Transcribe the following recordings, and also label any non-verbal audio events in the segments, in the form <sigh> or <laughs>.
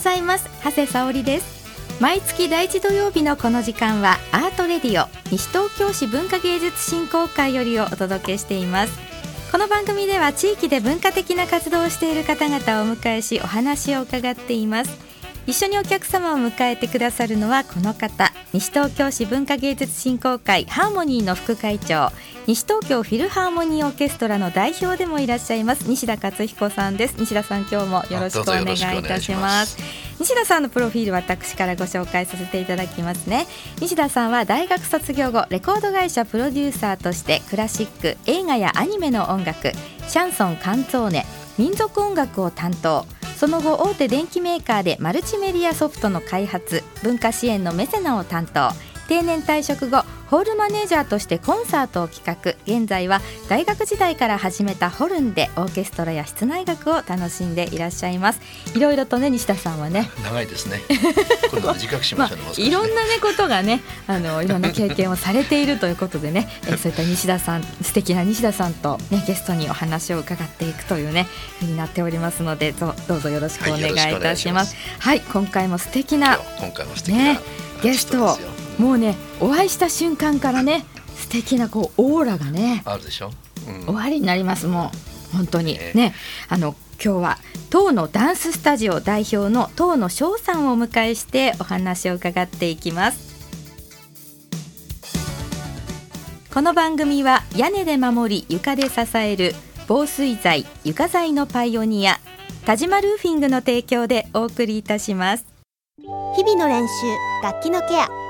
ございます。長谷沙織です。毎月第一土曜日のこの時間はアートレディオ西東京市文化芸術振興会よりをお届けしています。この番組では地域で文化的な活動をしている方々をお迎えしお話を伺っています。一緒にお客様を迎えてくださるのはこの方。西東京市文化芸術振興会ハーモニーの副会長。西東京フィルハーモニーオーケストラの代表でもいらっしゃいます西田勝彦さんです。西田さん今日もよろしくお願いいたします。西田さんのプロフィール私からご紹介させていただきますね。西田さんは大学卒業後レコード会社プロデューサーとしてクラシック映画やアニメの音楽シャンソンカンツォーネ民族音楽を担当その後大手電機メーカーでマルチメディアソフトの開発文化支援のメセナを担当。定年退職後ホールマネージャーとしてコンサートを企画。現在は大学時代から始めたホルンでオーケストラや室内楽を楽しんでいらっしゃいます。いろいろとね西田さんはね長いですね今度短くしましょう、ね <laughs> まあ、いろんなねことがねあのいろんな経験をされているということでね <laughs> えそういった西田さん素敵な西田さんとねゲストにお話を伺っていくというねふうになっておりますのでどどうぞよろしくお願いいたします。はい、はい、今回も素敵な今回も素敵な、ね、ゲストもうねお会いした瞬間からね素敵なこうオーラがねあるでしょ、うん、終わりになりますもう本当に。ね、ね、あの今日は当のダンススタジオ代表の当の翔さんをお迎えしてお話を伺っていきます。この番組は屋根で守り床で支える防水材床材のパイオニア田島ルーフィングの提供でお送りいたします。日々の練習楽器のケア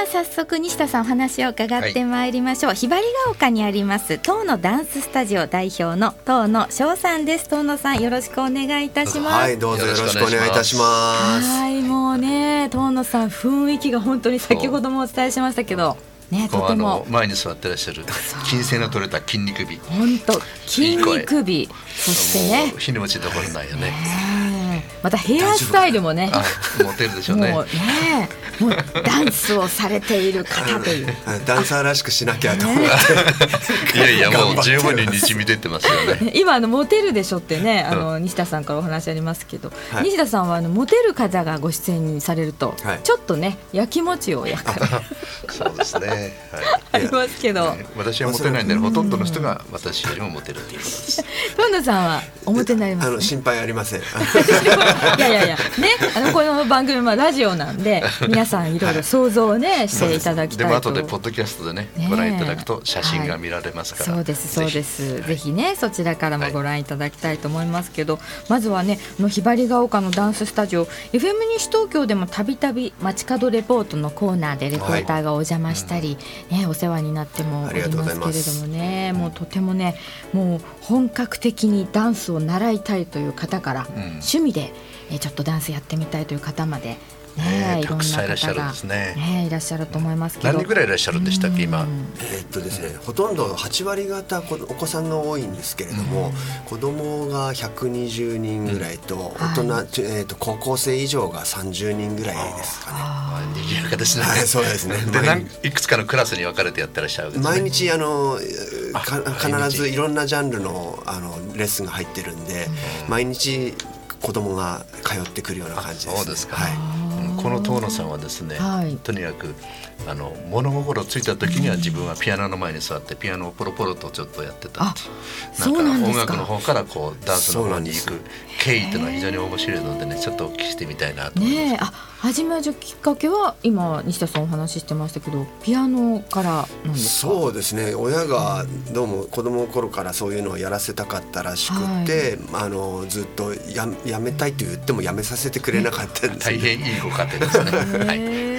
は早速西田さんお話を伺ってまいりましょう、はい、ひばりが丘にあります東のダンススタジオ代表の東野翔さんです。東野さんよろしくお願いいたします。はいどうぞよろしくお願いいたします。はいもうね東野さん雰囲気が本当に先ほどもお伝えしましたけどね、とても。前に座ってらっしゃる筋性の取れた筋肉美。本当筋肉美。そしてね。日に持ちどころないよねまたヘアスタイルもねモテるでしょうね。もうねもうダンスをされている方という。ダンサーらしくしなきゃと思って、いやいやもう十分に日見出てますよね。今あのモテるでしょってねあの、西田さんからお話ありますけど、はい、西田さんはあのモテる方がご出演されると、はい、ちょっとねやきもちを焼く。そうですね、はい、ありますけど、ね、私はモテないんでほとんどの人が私よりもモテるということです。<laughs> 本田さんはおモテになります、ね、あの心配ありません <laughs> <laughs> いやいやいや。ねあのこの番組はラジオなんで皆さんいろいろ想像をね、<laughs> していただきたいと。でも後でポッドキャストでねご覧いただくと写真が見られますから。そうですそうです。ぜひねそちらからもご覧いただきたいと思いますけど、まずはねのひばりが丘のダンススタジオ FM 西東京でもたびたび街角レポートのコーナーでレポーターがお邪魔したり、ねお世話になってもおりますけれどもね、もうとてもねもう本格的にダンスを習いたいという方から、趣味でえちょっとダンスやってみたいという方までね、いろんな方がいらっしゃるんですね。ねいらっしゃると思いますけど。何人ぐらいいらっしゃるんでしたっけ今？えっとですね、ほとんど8割方お子さんが多いんですけれども、子供が120人ぐらいと、大人、えっと高校生以上が30人ぐらいですかね。賑やかですね。はい、そうですね。で、いくつかのクラスに分かれてやってらっしゃる、毎日あの必ずいろんなジャンルのあのレッスンが入ってるんで、毎日子供が通ってくるような感じです、そうですか。はい。この遠野さんはですね、はい、とにかくあの物心ついた時には自分はピアノの前に座ってピアノをポロポロとちょっとやってたなんか音楽の方からこうダンスの方に行く経緯というのは非常に面白いのでねちょっとお聞きしてみたいなと思います。ねあ始めるきっかけは今西田さんお話ししてましたけどピアノからなんですか？そうですね。親がどうも子供の頃からそういうのをやらせたかったらしくて、はい、あのずっとややめたいと言ってもやめさせてくれなかったんで。す、大変いいご家庭ですね。はい。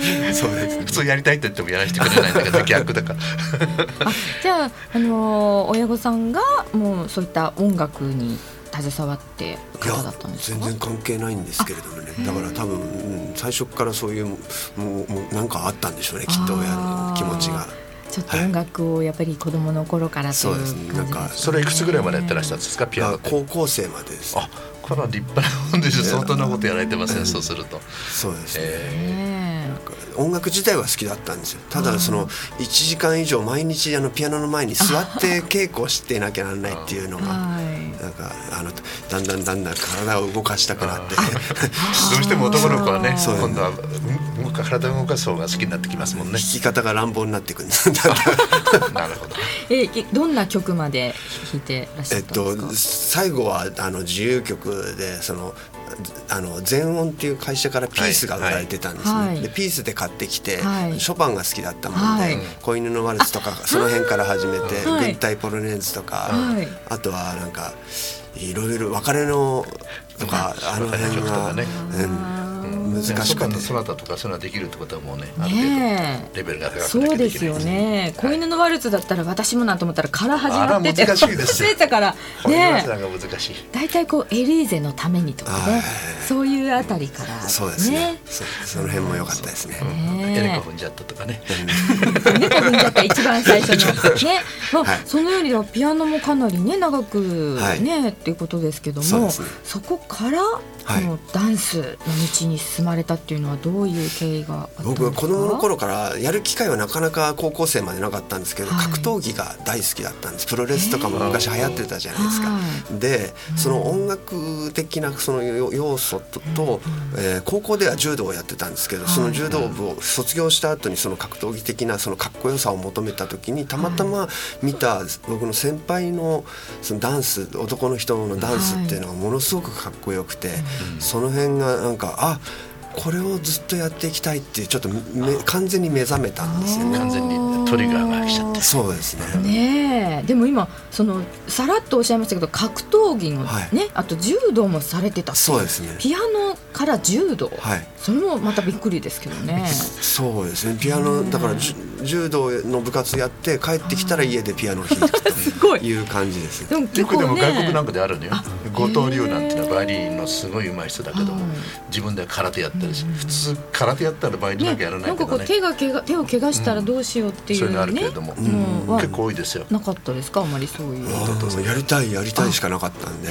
<laughs> そうです、ね、普通やりたいって言ってもやらせてくれないんだけど逆だか。ら <laughs> あじゃあ、あのー、親御さんがもうそういった音楽に携わって方だったんですか？全然関係ないんですけれどもねだから多分、うん、最初からそういうもうもうなんかあったんでしょうねきっと親の気持ちが。ちょっと音楽をやっぱり子供の頃からそうですね。なんかそれいくつぐらいまでやってらしたんですか？ピアノ高校生までです。あこれは立派なもんです相当なことやられてますね、そうすると。そうですね、えー、音楽自体は好きだったんですよ。ただその1時間以上毎日あのピアノの前に座って稽古してなきゃならないっていうのがなんかあのだんだんだんだん体を動かしたくなって。<laughs> どうしても男の子はね今度は体を動かす方が好きになってきますもんね。弾き方が乱暴になっていくんです。なるほどえどんな曲まで弾いてらっしゃったんですか、えっと、最後はあの自由曲でそのあの全音っていう会社からピースが売られてたんですね、はいはい、でピースで買ってきて、はい、ショパンが好きだったもんで、はい、子犬のワルツとかその辺から始めて軍隊ポロネーズとか、あとはなんかいろいろ別れのとかあの辺が、ね、うん難しかったそなたとかそういうのはできるってことはもうねある程度レベルが高くなきそうですよね。子犬のワルツだったら私もなんと思ったらから始まってて難しいですよから。ね大体こうエリーゼのためにとか。ねそういうあたりから。そうですね。その辺も良かったですね。エレコ踏んじゃったとかね。エレコ踏んじゃった一番最初の。<laughs> ね。まあそのようにはピアノもかなりね長くねっていうことですけどもそこからこのダンスの道に進まれたっていうのはどういう経緯が僕は子供の頃からやる機会はなかなか高校生までなかったんですけど、はい、格闘技が大好きだったんです。プロレスとかも昔流行ってたじゃないですか。でその音楽的なその要素とと、えー、高校では柔道をやってたんですけどその柔道部を卒業した後にその格闘技的なそのかっこよさを求めた時にたまたま見た僕の先輩のそのダンス男の人のダンスっていうのがものすごくかっこよくて。その辺がなんかあこれをずっとやっていきたいってちょっとめ完全に目覚めたんですよね。完全にトリガーが来ちゃって。そうですね。ねでも今そのさらっとおっしゃいましたけど格闘技のね、はい、あと柔道もされてたそうですね。ピアノから柔道、はい、それもまたびっくりですけどね。そうですね。ピアノだから柔道の部活やって帰ってきたら家でピアノを弾いてと <laughs> いう感じです。でも結構、ね、でも外国なんかであるのよ。後藤龍なんていうのはバイオリンのすごい上手い人だけども自分では空手やったりし普通空手やったらバイオリンだけやらないけどね、ね、なんかこう手がけが手を怪我したらどうしようっていう、ね、そういうのあるけれども、うん、結構多いですよ。なかったですか？あまりそういう。やりたいやりたいしかなかったんで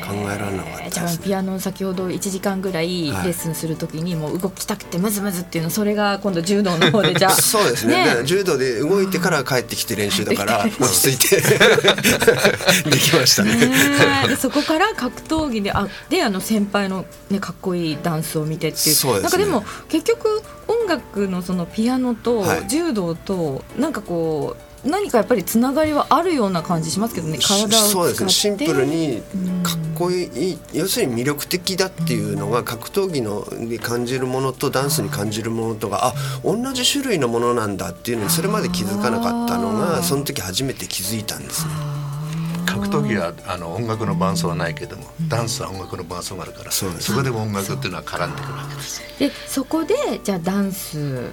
考えられなかったじゃあピアノ先ほど1時間ぐらいレッスンするときにもう動きたくてムズムズっていうのそれが今度柔道の方でじゃあ <laughs> そうですね。ね。柔道で動いてから帰ってきて練習だから <laughs> 落ち着いて。<laughs> できましたね。でそこから格闘技であであの先輩の、ね、かっこいいダンスを見てっていう。そうです、ね、なんかでも結局音楽のそのピアノと柔道と、はい、なんかこう何かやっぱりつながりはあるような感じしますけどね体をそうですね。シンプルにかっこいい、うん、要するに魅力的だっていうのが格闘技のに感じるものとダンスに感じるものとがあ同じ種類のものなんだっていうのにそれまで気づかなかったのがその時初めて気づいたんですね。格闘技はあの音楽の伴奏はないけども、ダンスは音楽の伴奏があるからそこでも音楽っていうのは絡んでくるわけです。でそこでじゃあダンス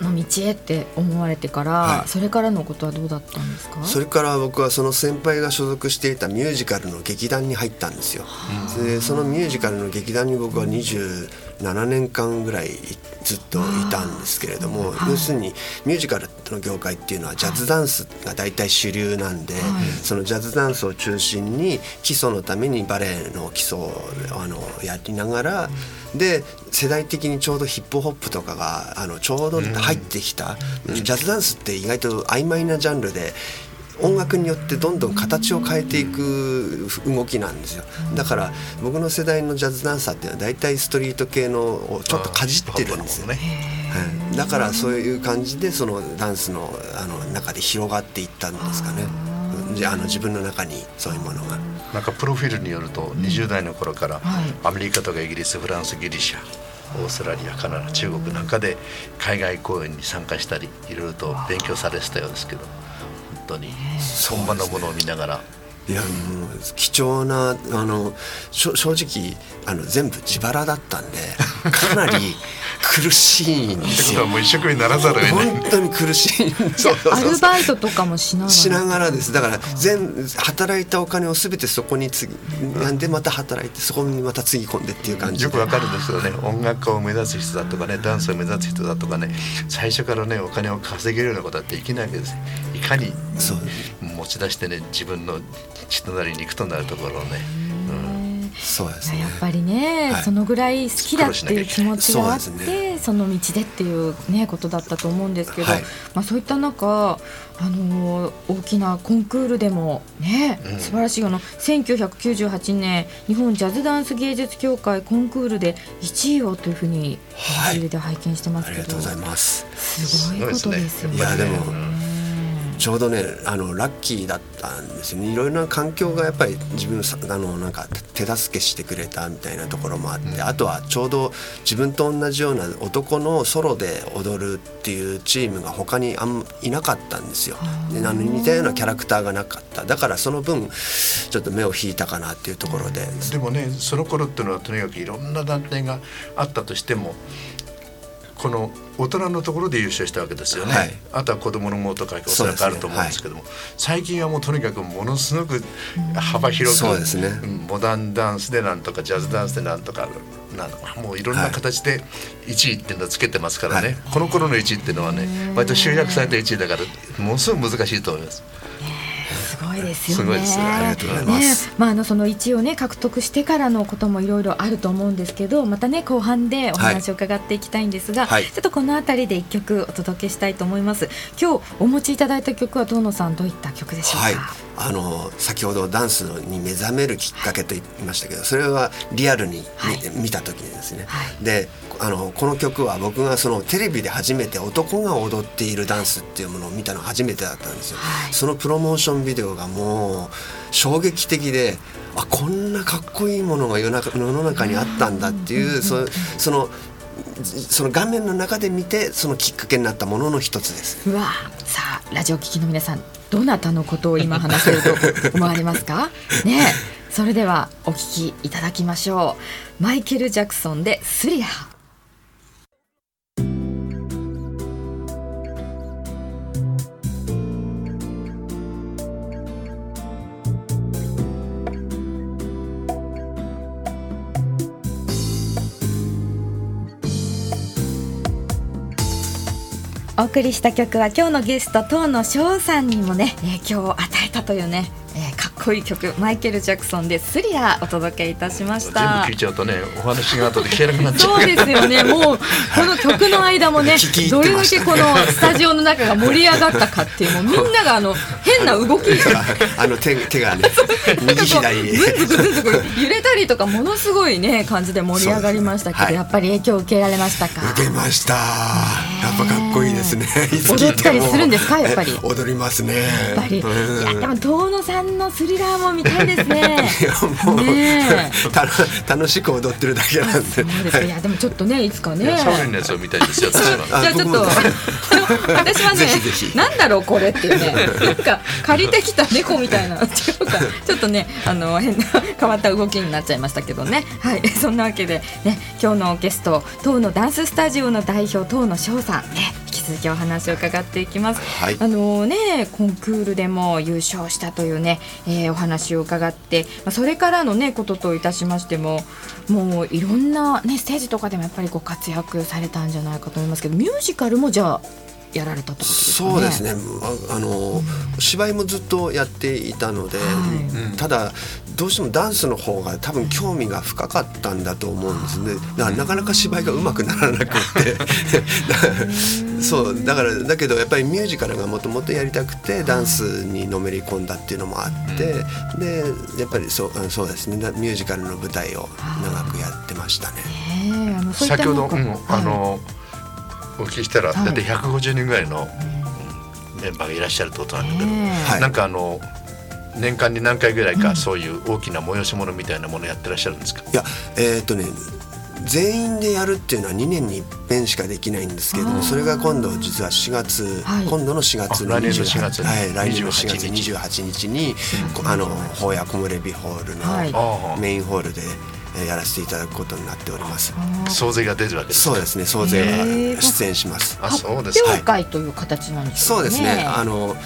の道へって思われてから、はい、それからのことはどうだったんですか？それから僕はその先輩が所属していたミュージカルの劇団に入ったんですよ。でそのミュージカルの劇団に僕は27年間ぐらいずっといたんですけれども、要するにミュージカルの業界っていうのはジャズダンスが大体主流なんで、そのジャズダンスを中心に基礎のためにバレエの基礎をあのやりながら、で世代的にちょうどヒップホップとかがあのちょうど入ってきた、ジャズダンスって意外と曖昧なジャンルで音楽によってどんどん形を変えていく動きなんですよ。だから僕の世代のジャズダンサーっていうのは大体ストリート系のをちょっとかじってるんですよ。ね、はい、だからそういう感じでそのダンスのあの中で広がっていったんですかね。あの自分の中にそういうものが。なんかプロフィールによると20代の頃からアメリカとかイギリスフランスギリシャオーストラリアカナダ中国なんかで海外公演に参加したりいろいろと勉強されてたようですけど当に。本場のものを見ながら。いやもう貴重なあの正直あの全部自腹だったんでかなり <laughs> 苦しいんですよ。もう一生懸命ならざる本当に苦しい。アルバイトとかもしながら。しながらです。だから全働いたお金をすべてそこにつぎなんでまた働いてそこにまたつぎ込んでっていう感じ。よくわかるんですよね。音楽家を目指す人だとかね、ダンスを目指す人だとかね、最初からねお金を稼げるようなことはできないわけです。いかに持ち出してね自分の人なりに行くとなるところをね。そうですね。やっぱりね、はい、そのぐらい好きだっていう気持ちがあってそ、ね,、の道でっていう、ね、ことだったと思うんですけど、はい、まあ、そういった中あの大きなコンクールでもね、うん、素晴らしいあの1998年日本ジャズダンス芸術協会コンクールで1位をというふうにテレビで拝見してますけど、ありがとうございます。すごいことですよね。いやでも、うんちょうどねあのラッキーだったんですよね。いろいろな環境がやっぱり自分あのなんか手助けしてくれたみたいなところもあって、あとはちょうど自分と同じような男のソロで踊るっていうチームが他にあんいなかったんですよ。であの似たようなキャラクターがなかった。だからその分ちょっと目を引いたかなっていうところで。でもねその頃っていうのはとにかくいろんな団体があったとしてもこの大人のところで優勝したわけですよね、はい、あとは子どものもとかおそらくあると思うんですけども、ねはい、最近はもうとにかくものすごく幅広く、ね、モダンダンスでなんとかジャズダンスでなんとかなんもういろんな形で1位っていうのをつけてますからね、はい、この頃の1位っていうのはね割と集約された1位だからものすごく難しいと思います。すごいですよね。ありがとうございます。ね、まああのその1位をね獲得してからのこともいろいろあると思うんですけど、またね後半でお話を伺っていきたいんですが、はい、ちょっとこの辺りで一曲お届けしたいと思います。今日お持ちいただいた曲は遠野さんどういった曲でしょうか？はい、あの先ほどダンスに目覚めるきっかけと言いましたけど、それはリアルに見,、た時にですね。であのこの曲は僕がそのテレビで初めて男が踊っているダンスっていうものを見たの初めてだったんですよ。はい、そのプロモーションビデオがもう衝撃的であこんなかっこいいものが世の中世の中にあったんだっていうそそのその画面の中で見てそのきっかけになったものの一つです。うわさあラジオ聴きの皆さんどなたのことを今話していると思われますか？<laughs> ねそれではお聞きいただきましょう。マイケル・ジャクソンでスリラーお送りした曲は今日のゲスト東野翔さんにもね影響を与えたというねえー、かっこいい曲マイケル・ジャクソンでスリラーお届けいたしました。全部聞いちゃうとねお話が後で聞けなくなっちゃう。そうですよね。もうこの曲の間もねどれだけこのスタジオの中が盛り上がったかっていうもうみんながあの変な動き。<laughs> あの手手がね右左にずんずくずんずく揺れたりとかものすごいね感じで盛り上がりましたけど、はい、やっぱり影響を受けられましたか？受けました。やっぱいいですね踊ったりするんですか？やっぱり。踊りますね。やっぱり。いやでも遠野さんんのスリラーも見たいですね。<laughs> いやもう、ね、<laughs> 楽しく踊ってるだけなんで。そうです、はい、いやでもちょっとねいつかね。少年のやつを見たいですよ。じゃ <laughs> あちょっと私はねなんだろうこれっていうね。なんか借りてきた猫みたいなちょっとねあの変な変わった動きになっちゃいましたけどね。はい。そんなわけでね今日のゲスト当のダンススタジオの代表当の翔さん。ね続きお話を伺っていきます。はい、あのねコンクールでも優勝したというねえー、お話を伺って、まあ、それからの、ね、ことといたしましてももういろんな、ね、ステージとかでもやっぱりご活躍されたんじゃないかと思いますけどミュージカルもじゃあやられたってことですか、ね、そうですね。あの、うん、芝居もずっとやっていたので、はい、ただどうしてもダンスの方が多分興味が深かったんだと思うんですね。だからなかなか芝居がうまくならなくて。<laughs> そうだからだけどやっぱりミュージカルがもともとやりたくてダンスにのめり込んだっていうのもあって、でやっぱりそうそうですね。ミュージカルの舞台を長くやってましたね。先ほど、うん、あの、お聞きしたら、だって150人ぐらいのメンバーがいらっしゃるってことなんだけど、はい、なんかあの年間に何回ぐらいか、そういう大きな催し物みたいなものやってらっしゃるんですか？いやえー、っとね全員でやるっていうのは2年に一遍しかできないんですけれどもそれが今度実は4月、はい、今度の4月の28月はい、来年の4月28日に、あの法屋木漏れ日ホールのメインホールで。やらせていただくことになっております。総勢が出るわけですそうですね。総勢が出演します。あ、そうですか。発表会という形なんですね。そうですね。あの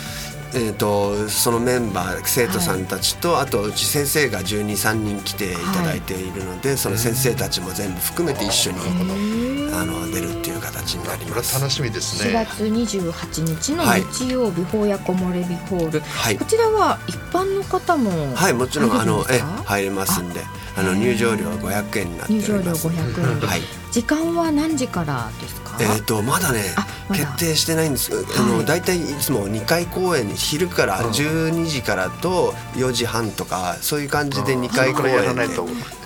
えーと、そのメンバー生徒さんたちと、はい、あとうち先生が1 2 3人来ていただいているので、はい、その先生たちも全部含めて一緒にあの出るっていう形になります。楽しみですね。4月28日の日曜日、法屋木漏れ日ホール、はい、こちらは一般の方もはいもちろんあのえ入れますんで。あの入場料は500円になっております。入場料500円。はい。時間は何時からですか？えっ、ー、とまだね、ま、決定してないんです。あのだいたいいつも2回公演に昼から12時からと4時半とかそういう感じで2回公演で。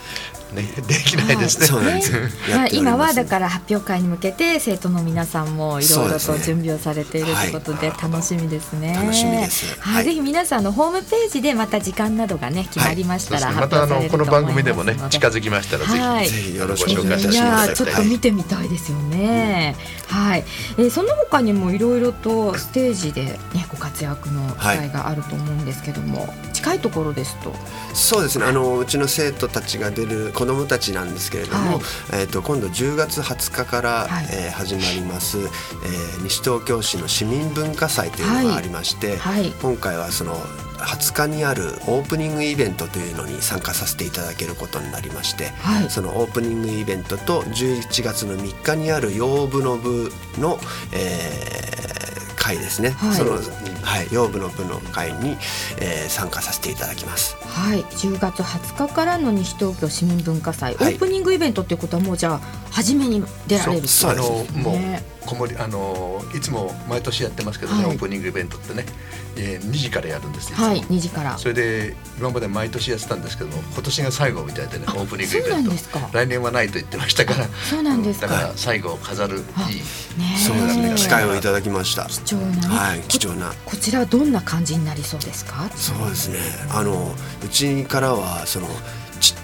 ね、<laughs> できないですね。そうなんで <laughs> す。まあ、今はだから発表会に向けて生徒の皆さんもいろいろと準備をされているということで楽しみですね。楽しみです。はい、ぜひ皆さんのホームページでまた時間などがね決まりましたら、またあのこの番組でもね近づきましたらぜひ、ぜひよろしくお願いします。いやちょっと見てみたいですよね。はい。えー、その他にもいろいろとステージでねご活躍の機会があると思うんですけども、近いところですと。そうですね。あのうちの生徒たちが出る子どもたちなんですけれども、はい、えーと、今度10月20日から、はい、えー、始まります、えー、西東京市の市民文化祭というのがありまして、はい、今回はその20日にあるオープニングイベントというのに参加させていただけることになりまして、はい、そのオープニングイベントと11月の3日にある養部の部の、えー、会ですね、はい、その、はい、養部の部の会に、えー、参加させていただきます。はい、10月20日からの西東京市民文化祭、はい、オープニングイベントっていうことはもうじゃあ初めに出られるそうですね。もうこもりあのいつも毎年やってますけどね、はい、オープニングイベントってね、えー、2時からやるんですよ。はい、2時から。それで今まで毎年やってたんですけども、今年が最後みたいでね、オープニングイベント。来年はないと言ってましたから。そうなんですだから最後を飾るいい、ね、そうですね機会をいただきました。貴重な、はい、貴重な。こちらはどんな感じになりそうですか？そうですね。あのうちからはその。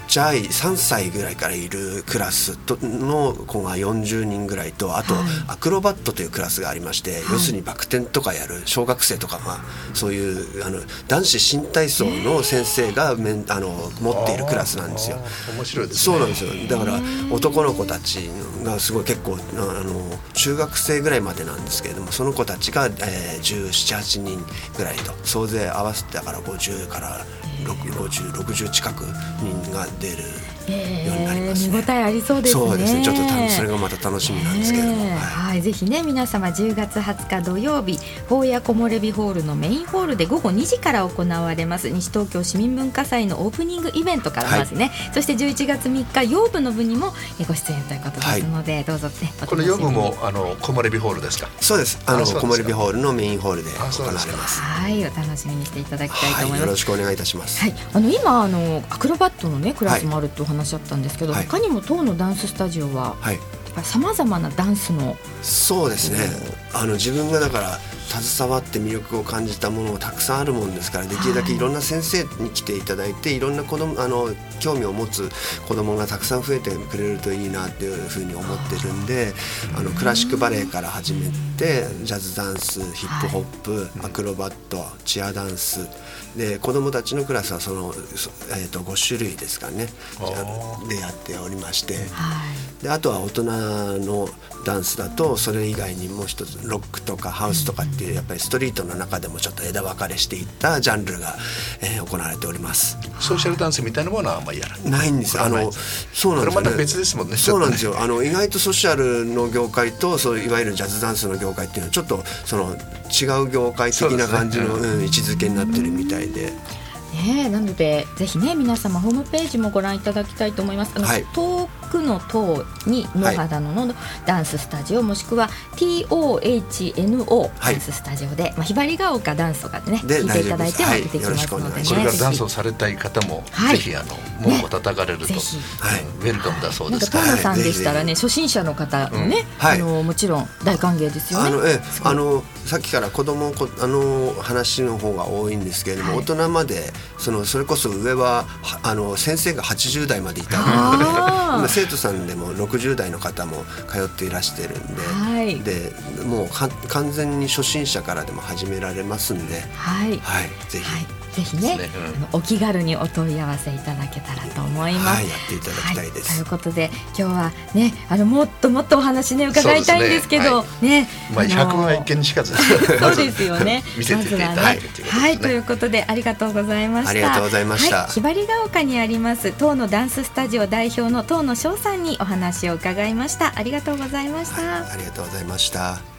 ちゃい3歳ぐらいからいるクラスとの子が40人ぐらいとあとアクロバットというクラスがありまして、はい、要するにバク転とかやる小学生とかがそういうあの男子新体操の先生がめんあの持っているクラスなんですよ。面白いです、ね、そうなんですよ。だから男の子たちがすごい結構あの中学生ぐらいまでなんですけれどもその子たちが、えー、1718人ぐらいと総勢合わせてだから50から5060近く人が出るようになります、ね、見応えありそうですね。そうですね。ちょっとそれがまた楽しみなんですけども、はい、はい、ぜひね皆様10月20日土曜日法屋木漏れ日ホールのメインホールで午後2時から行われます西東京市民文化祭のオープニングイベントからまずね、はい、そして11月3日養部の部にもご出演ということですので、はい、どうぞねこの養部もあの木漏れ日ホールですか？そうです。あの木漏れ日ホールのメインホールで行われます。はいお楽しみにしていただきたいと思います。よろしくお願いいたします。はいあの今あのアクロバットのねクラスもあるとお話あったんですけど、はい、他にも当のダンススタジオは、はい、さまざまなダンスのそうですね。あの自分がだから携わって魅力を感じたものもたくさんあるもんですからできるだけいろんな先生に来ていただいて、はい、いろんな子供あの興味を持つ子供がたくさん増えてくれるといいなっていうふうに思ってるんであのクラシックバレエから始めてジャズダンスヒップホップ、はい、アクロバットチアダンスで子どもたちのクラスはその、えー、と5種類ですかね。でやっておりまして、はい、であとは大人のダンスだとそれ以外にもう一つロックとかハウスとかっていうやっぱりストリートの中でもちょっと枝分かれしていったジャンルが、えー、行われております。ソーシャルダンスみたいなものはあんまりやらない。んです。あのそうなんですよ、ね、別ですもんね。そうなんですよ。あの意外とソーシャルの業界とそういわゆるジャズダンスの業界っていうのはちょっとその違う業界的な感じの、ね、うん、位置づけになってるみたいで。ね、なのでぜひね皆様ホームページもご覧いただきたいと思います。あの、はい、遠くの塔に野肌ののダンススタジオ、はい、もしくは TOHNO ダンススタジオで、はい、まあひばりが丘ダンスとかでね聞いていただいても出てきますのでね。これからダンスをされたい方も、ぜひあの門を叩かれると、ね、ウェルカムだそうです。から。なんかさんでしたらね初心者の方もね、あのもちろん大歓迎ですよね。あのえあのさっきから子供こあの話の方が多いんですけれども、はい、大人までそのそれこそ上はあの先生が80代までいたので今 <laughs> 生徒さんでも60代の方も通っていらしてるんではい、でもう完全に初心者からでも始められますんで、はい、はい、ぜひ。ぜひね、ねうん、お気軽にお問い合わせいただけたらと思います。はい、やっていただきたいです。はい、ということで今日はねあのもっともっとお話ね伺いたいんですけどね、ねはい、まあ百万一見にしかず <laughs> そうですよね。<laughs> 見せていただいて、ね、はいということでありがとうございました。ありがとうございました。ひばりが丘にあります当のダンススタジオ代表の当の翔さんにお話を伺いました。ありがとうございました。ありがとうございました。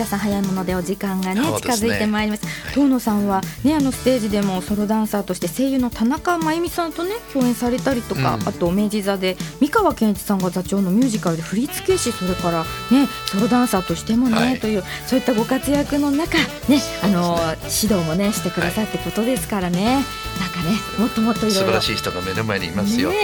田さん早いものでお時間がね近づいてまいります、はい、遠野さんはねあのステージでもソロダンサーとして声優の田中真由美さんとね共演されたりとか、うん、あと明治座で三河健一さんが座長のミュージカルで振付師それからねソロダンサーとしてもね、はい、というそういったご活躍の中ねあの、ね、指導もねしてくださってことですからね、はい、なんかねもっともっといろいろ。素晴らしい人が目の前にいますよ、ね、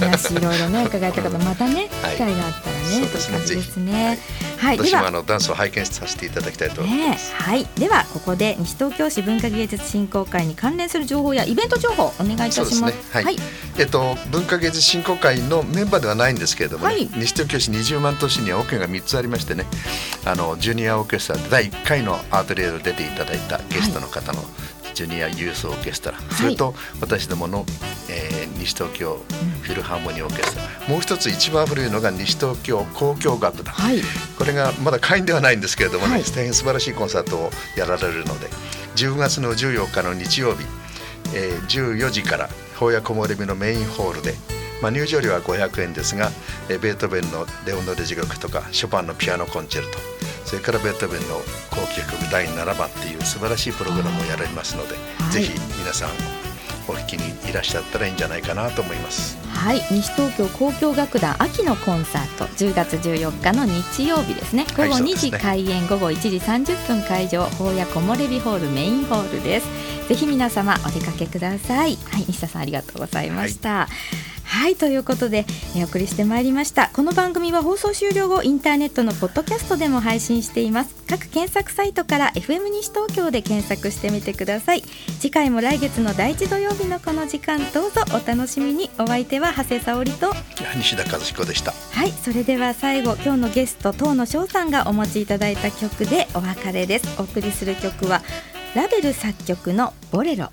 話いろいろね伺いた方またね機会があったらね、という感じですね。はい、私もあのダンスを拝見させていただきたいと思います。はい、ではここで西東京市文化芸術振興会に関連する情報やイベント情報お願いいたします。すね、はい、はい、えっと文化芸術振興会のメンバーではないんですけれども、ね、はい、西東京市20万都市にはオケが3つありましてね、あのジュニアオーケストラで第1回のアートリエで出ていただいたゲストの方の、ジュニアユースオーケストラ、それと私どもの、えー、西東京フィルハーモニーオーケストラ、うん、もう一つ一番古いのが西東京交響楽団、はい、これがまだ会員ではないんですけれどもね、はい、大変素晴らしいコンサートをやられるので10月の14日の日曜日、えー、14時から法や木漏れ日のメインホールでまあ、入場料は500円ですが、えー、ベートーベンの「レオノデジ楽」とかショパンのピアノコンチェルトそれからベートーベンの後期曲第7番っていう素晴らしいプログラムをやられますので、はい、ぜひ皆さんお聞きにいらっしゃったらいいんじゃないかなと思います。はい。西東京交響楽団秋のコンサート10月14日の日曜日ですね。午後2時開演、はいね、午後1時30分会場法屋木漏れ日ホールメインホールです。ぜひ皆様お出かけください。はい西田さんありがとうございました、はいはいということでお送りしてまいりました。この番組は放送終了後インターネットのポッドキャストでも配信しています。各検索サイトから FM 西東京で検索してみてください。次回も来月の第一土曜日のこの時間どうぞお楽しみに。お相手は長谷沙織と西田和彦でした。はいそれでは最後今日のゲスト東野翔さんがお持ちいただいた曲でお別れです。お送りする曲はラベル作曲のボレロ